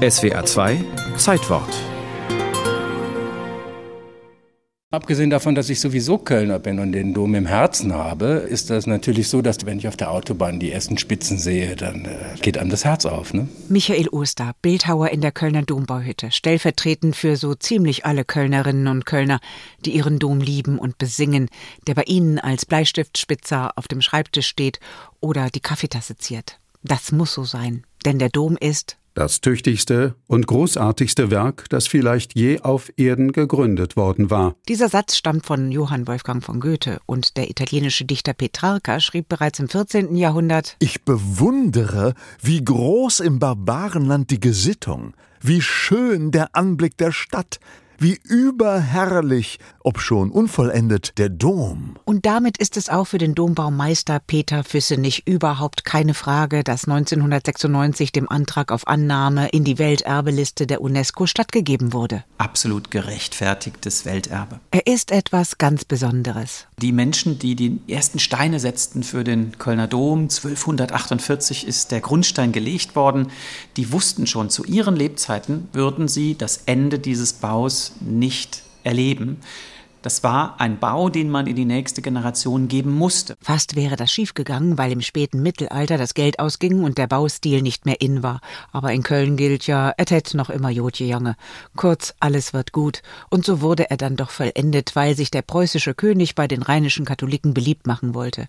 SWA 2 Zeitwort Abgesehen davon, dass ich sowieso Kölner bin und den Dom im Herzen habe, ist das natürlich so, dass wenn ich auf der Autobahn die ersten Spitzen sehe, dann äh, geht einem das Herz auf. Ne? Michael Oster, Bildhauer in der Kölner Dombauhütte, stellvertretend für so ziemlich alle Kölnerinnen und Kölner, die ihren Dom lieben und besingen, der bei ihnen als Bleistiftspitzer auf dem Schreibtisch steht oder die Kaffeetasse ziert. Das muss so sein, denn der Dom ist das tüchtigste und großartigste Werk, das vielleicht je auf Erden gegründet worden war. Dieser Satz stammt von Johann Wolfgang von Goethe und der italienische Dichter Petrarca schrieb bereits im 14. Jahrhundert Ich bewundere, wie groß im Barbarenland die Gesittung, wie schön der Anblick der Stadt, wie überherrlich, obschon unvollendet, der Dom. Und damit ist es auch für den Dombaumeister Peter Füssenich überhaupt keine Frage, dass 1996 dem Antrag auf Annahme in die Welterbeliste der UNESCO stattgegeben wurde. Absolut gerechtfertigtes Welterbe. Er ist etwas ganz Besonderes. Die Menschen, die die ersten Steine setzten für den Kölner Dom, 1248 ist der Grundstein gelegt worden, die wussten schon, zu ihren Lebzeiten würden sie das Ende dieses Baus nicht erleben. Das war ein Bau, den man in die nächste Generation geben musste. Fast wäre das schiefgegangen, weil im späten Mittelalter das Geld ausging und der Baustil nicht mehr in war. Aber in Köln gilt ja, et het noch immer Jotje Jange. Kurz, alles wird gut. Und so wurde er dann doch vollendet, weil sich der preußische König bei den rheinischen Katholiken beliebt machen wollte.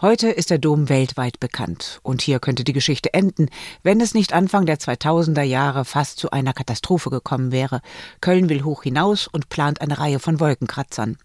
Heute ist der Dom weltweit bekannt. Und hier könnte die Geschichte enden, wenn es nicht Anfang der 2000er Jahre fast zu einer Katastrophe gekommen wäre. Köln will hoch hinaus und plant eine Reihe von Wolkenkratzern. Benutzern.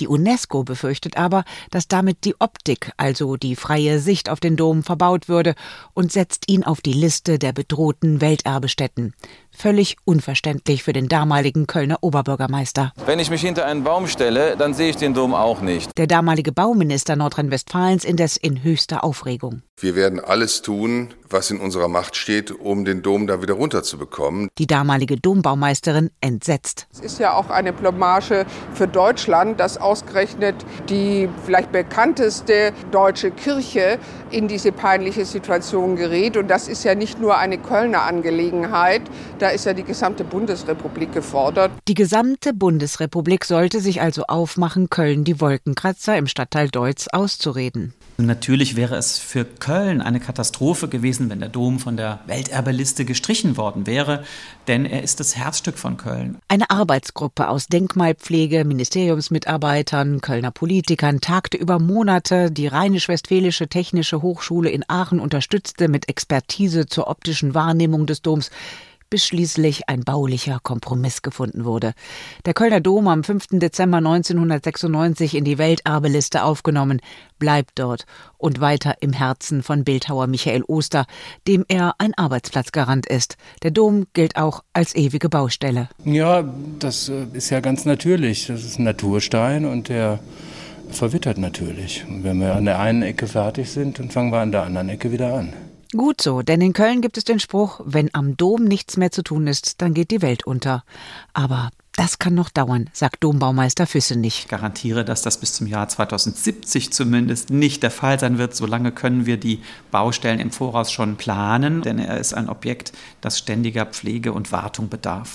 Die UNESCO befürchtet aber, dass damit die Optik, also die freie Sicht auf den Dom, verbaut würde und setzt ihn auf die Liste der bedrohten Welterbestätten. Völlig unverständlich für den damaligen Kölner Oberbürgermeister. Wenn ich mich hinter einen Baum stelle, dann sehe ich den Dom auch nicht. Der damalige Bauminister Nordrhein-Westfalens indes in höchster Aufregung. Wir werden alles tun, was in unserer Macht steht, um den Dom da wieder runterzubekommen. Die damalige Dombaumeisterin entsetzt. Es ist ja auch eine Blamage für Deutschland, dass ausgerechnet die vielleicht bekannteste deutsche Kirche in diese peinliche Situation gerät. Und das ist ja nicht nur eine Kölner Angelegenheit. Da ist ja die gesamte Bundesrepublik gefordert. Die gesamte Bundesrepublik sollte sich also aufmachen, Köln die Wolkenkratzer im Stadtteil Deutz auszureden. Natürlich wäre es für Köln eine Katastrophe gewesen, wenn der Dom von der Welterbeliste gestrichen worden wäre, denn er ist das Herzstück von Köln. Eine Arbeitsgruppe aus Denkmalpflege, Ministeriumsmitarbeitern, Kölner Politikern tagte über Monate. Die Rheinisch-Westfälische Technische Hochschule in Aachen unterstützte mit Expertise zur optischen Wahrnehmung des Doms bis schließlich ein baulicher Kompromiss gefunden wurde. Der Kölner Dom am 5. Dezember 1996 in die Welterbeliste aufgenommen, bleibt dort und weiter im Herzen von Bildhauer Michael Oster, dem er ein Arbeitsplatzgarant ist. Der Dom gilt auch als ewige Baustelle. Ja, das äh, ist ja ganz natürlich. Das ist ein Naturstein und der verwittert natürlich. Und wenn wir an der einen Ecke fertig sind, dann fangen wir an der anderen Ecke wieder an. Gut so, denn in Köln gibt es den Spruch, wenn am Dom nichts mehr zu tun ist, dann geht die Welt unter. Aber das kann noch dauern, sagt Dombaumeister Füssenich. Ich garantiere, dass das bis zum Jahr 2070 zumindest nicht der Fall sein wird. Solange können wir die Baustellen im Voraus schon planen, denn er ist ein Objekt, das ständiger Pflege und Wartung bedarf.